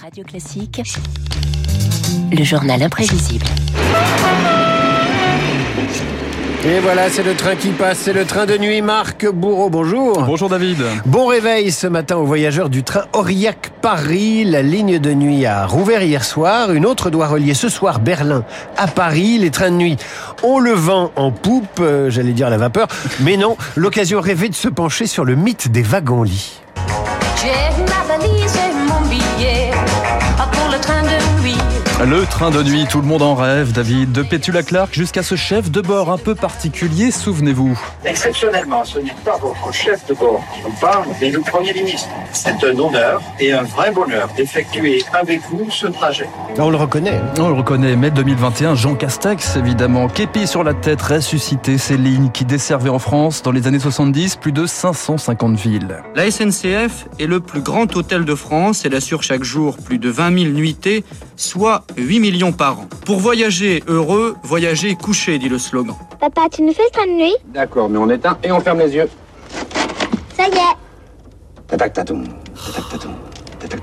Radio Classique, le journal imprévisible. Et voilà, c'est le train qui passe, c'est le train de nuit. Marc Bourreau, bonjour. Bonjour David. Bon réveil ce matin aux voyageurs du train Aurillac-Paris. La ligne de nuit a rouvert hier soir. Une autre doit relier ce soir Berlin à Paris. Les trains de nuit ont le vent en poupe, euh, j'allais dire la vapeur. Mais non, l'occasion rêvée de se pencher sur le mythe des wagons-lits. J'ai ma valise Le train de nuit, tout le monde en rêve, David. De Pétula Clark jusqu'à ce chef de bord un peu particulier, souvenez-vous. Exceptionnellement, ce n'est pas votre chef de bord qui nous parle, mais le Premier ministre. C'est un honneur et un vrai bonheur d'effectuer avec vous ce trajet. On le reconnaît. On le reconnaît, mai 2021, Jean Castex, évidemment. Képi sur la tête, ressuscité ces lignes qui desservaient en France, dans les années 70, plus de 550 villes. La SNCF est le plus grand hôtel de France. Elle assure chaque jour plus de 20 000 nuitées, soit 8 millions par an. Pour voyager heureux, voyager couché, dit le slogan. Papa, tu nous fais le train de nuit? D'accord, mais on éteint et on ferme les yeux. Ça y est. Tatak tatoum, tatak tatoum, tatak tatoum.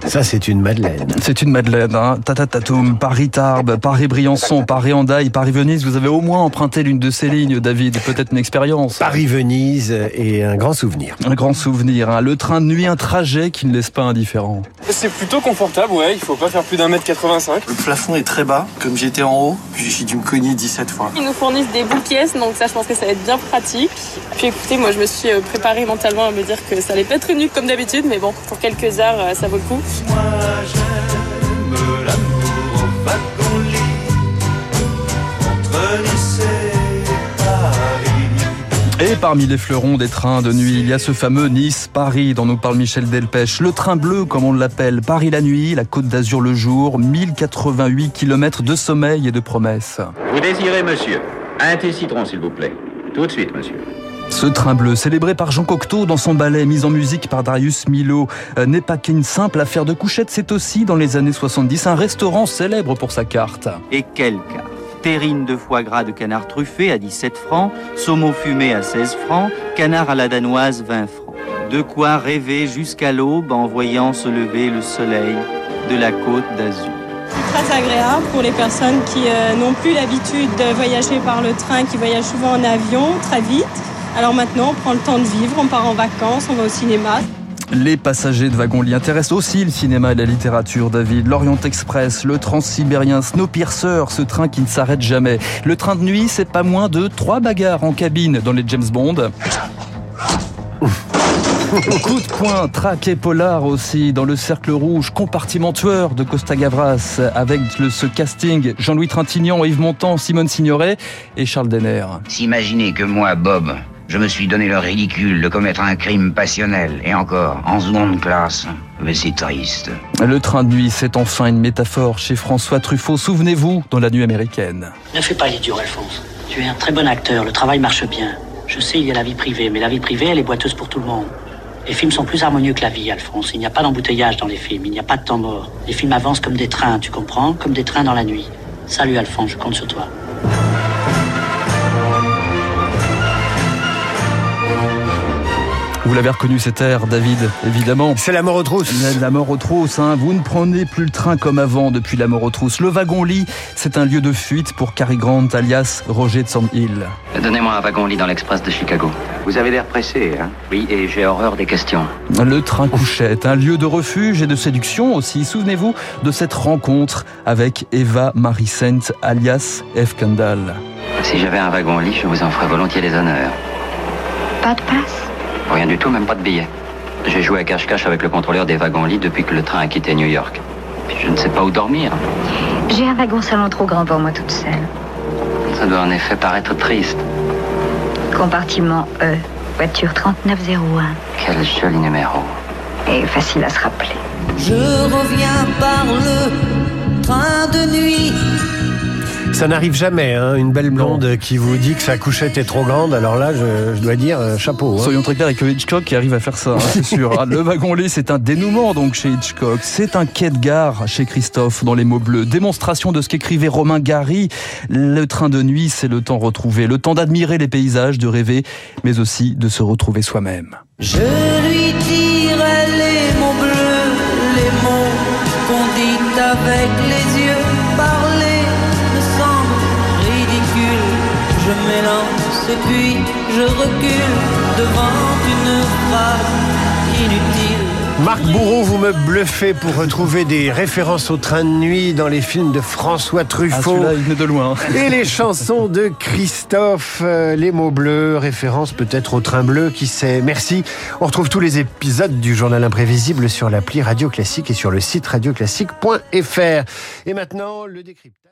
Ça, c'est une madeleine. C'est une Madeleine, hein. Tatatatoum, Paris-Tarbes, Paris-Briançon, Paris-Hendaye, Paris-Venise. Vous avez au moins emprunté l'une de ces lignes, David. Peut-être une expérience. Paris-Venise et un grand souvenir. Un grand souvenir, hein. le train de nuit, un trajet qui ne laisse pas indifférent. C'est plutôt confortable, ouais, il faut pas faire plus d'un mètre 85. Le plafond est très bas, comme j'étais en haut, j'ai dû me cogner 17 fois. Ils nous fournissent des boules pièces, donc ça, je pense que ça va être bien pratique. Puis écoutez, moi, je me suis euh, préparée mentalement à me dire que ça allait pas être une nuit comme d'habitude, mais bon, pour quelques heures, euh, ça vaut le Et parmi les fleurons des trains de nuit, il y a ce fameux Nice-Paris dont nous parle Michel Delpech. Le train bleu, comme on l'appelle, Paris la nuit, la côte d'Azur le jour, 1088 km de sommeil et de promesses. Vous désirez, monsieur Un thé citron, s'il vous plaît. Tout de suite, monsieur. Ce train bleu, célébré par Jean Cocteau dans son ballet, mis en musique par Darius Milhaud, euh, n'est pas qu'une simple affaire de couchette, c'est aussi, dans les années 70, un restaurant célèbre pour sa carte. Et quelle carte? Terrine de foie gras de canard truffé à 17 francs, saumon fumé à 16 francs, canard à la danoise 20 francs. De quoi rêver jusqu'à l'aube en voyant se lever le soleil de la côte d'Azur. Très agréable pour les personnes qui euh, n'ont plus l'habitude de voyager par le train, qui voyagent souvent en avion, très vite. Alors maintenant, on prend le temps de vivre, on part en vacances, on va au cinéma. Les passagers de wagon-lit intéressent aussi le cinéma et la littérature, David. L'Orient Express, le Transsibérien, Snowpiercer, ce train qui ne s'arrête jamais. Le train de nuit, c'est pas moins de trois bagarres en cabine dans les James Bond. Coup de poing, traque et polar aussi dans le cercle rouge, compartiment tueur de Costa Gavras avec le, ce casting Jean-Louis Trintignant, Yves Montand, Simone Signoret et Charles Denner. S'imaginer que moi, Bob, je me suis donné le ridicule de commettre un crime passionnel, et encore, en seconde classe. Mais c'est triste. Le train de nuit, c'est enfin une métaphore chez François Truffaut. Souvenez-vous, dans la nuit américaine. Ne fais pas l'idiot, Alphonse. Tu es un très bon acteur, le travail marche bien. Je sais, il y a la vie privée, mais la vie privée, elle est boiteuse pour tout le monde. Les films sont plus harmonieux que la vie, Alphonse. Il n'y a pas d'embouteillage dans les films, il n'y a pas de temps mort. Les films avancent comme des trains, tu comprends? Comme des trains dans la nuit. Salut, Alphonse, je compte sur toi. Vous l'avez reconnu cet air, David, évidemment. C'est la mort aux trousses. La, la mort aux trousses, hein. vous ne prenez plus le train comme avant depuis la mort aux trousses. Le wagon-lit, c'est un lieu de fuite pour Cary Grant, alias Roger de Hill. Donnez-moi un wagon-lit dans l'express de Chicago. Vous avez l'air pressé, hein Oui, et j'ai horreur des questions. Le train couchette, un lieu de refuge et de séduction aussi. Souvenez-vous de cette rencontre avec Eva Marie Saint, alias F. Kendall. Si j'avais un wagon-lit, je vous en ferais volontiers les honneurs. Pas de passe? Rien du tout, même pas de billets. J'ai joué à cache-cache avec le contrôleur des wagons-lits depuis que le train a quitté New York. Puis je ne sais pas où dormir. J'ai un wagon salon trop grand pour moi toute seule. Ça doit en effet paraître triste. Compartiment E, voiture 3901. Quel joli numéro. Et facile à se rappeler. Je reviens par le. Ça n'arrive jamais, hein, une belle blonde qui vous dit que sa couchette est trop grande. Alors là, je, je dois dire, euh, chapeau. hein. Soyons très clairs avec Hitchcock qui arrive à faire ça, hein, c'est sûr. Ah, le wagon-lit, c'est un dénouement donc chez Hitchcock. C'est un quai de gare chez Christophe dans les mots bleus. Démonstration de ce qu'écrivait Romain Gary. Le train de nuit, c'est le temps retrouvé. Le temps d'admirer les paysages, de rêver, mais aussi de se retrouver soi-même. Je lui dirai je recule devant une phrase inutile. Marc Bourreau, vous me bluffez pour retrouver des références au train de nuit dans les films de François Ah, Truffaut. celui-là, il venait de loin. Et les chansons de Christophe, euh, les mots bleus, référence peut-être au train bleu, qui sait. Merci. On retrouve tous les épisodes du journal imprévisible sur l'appli Radio Classique et sur le site radioclassique.fr. Et maintenant, le décryptage.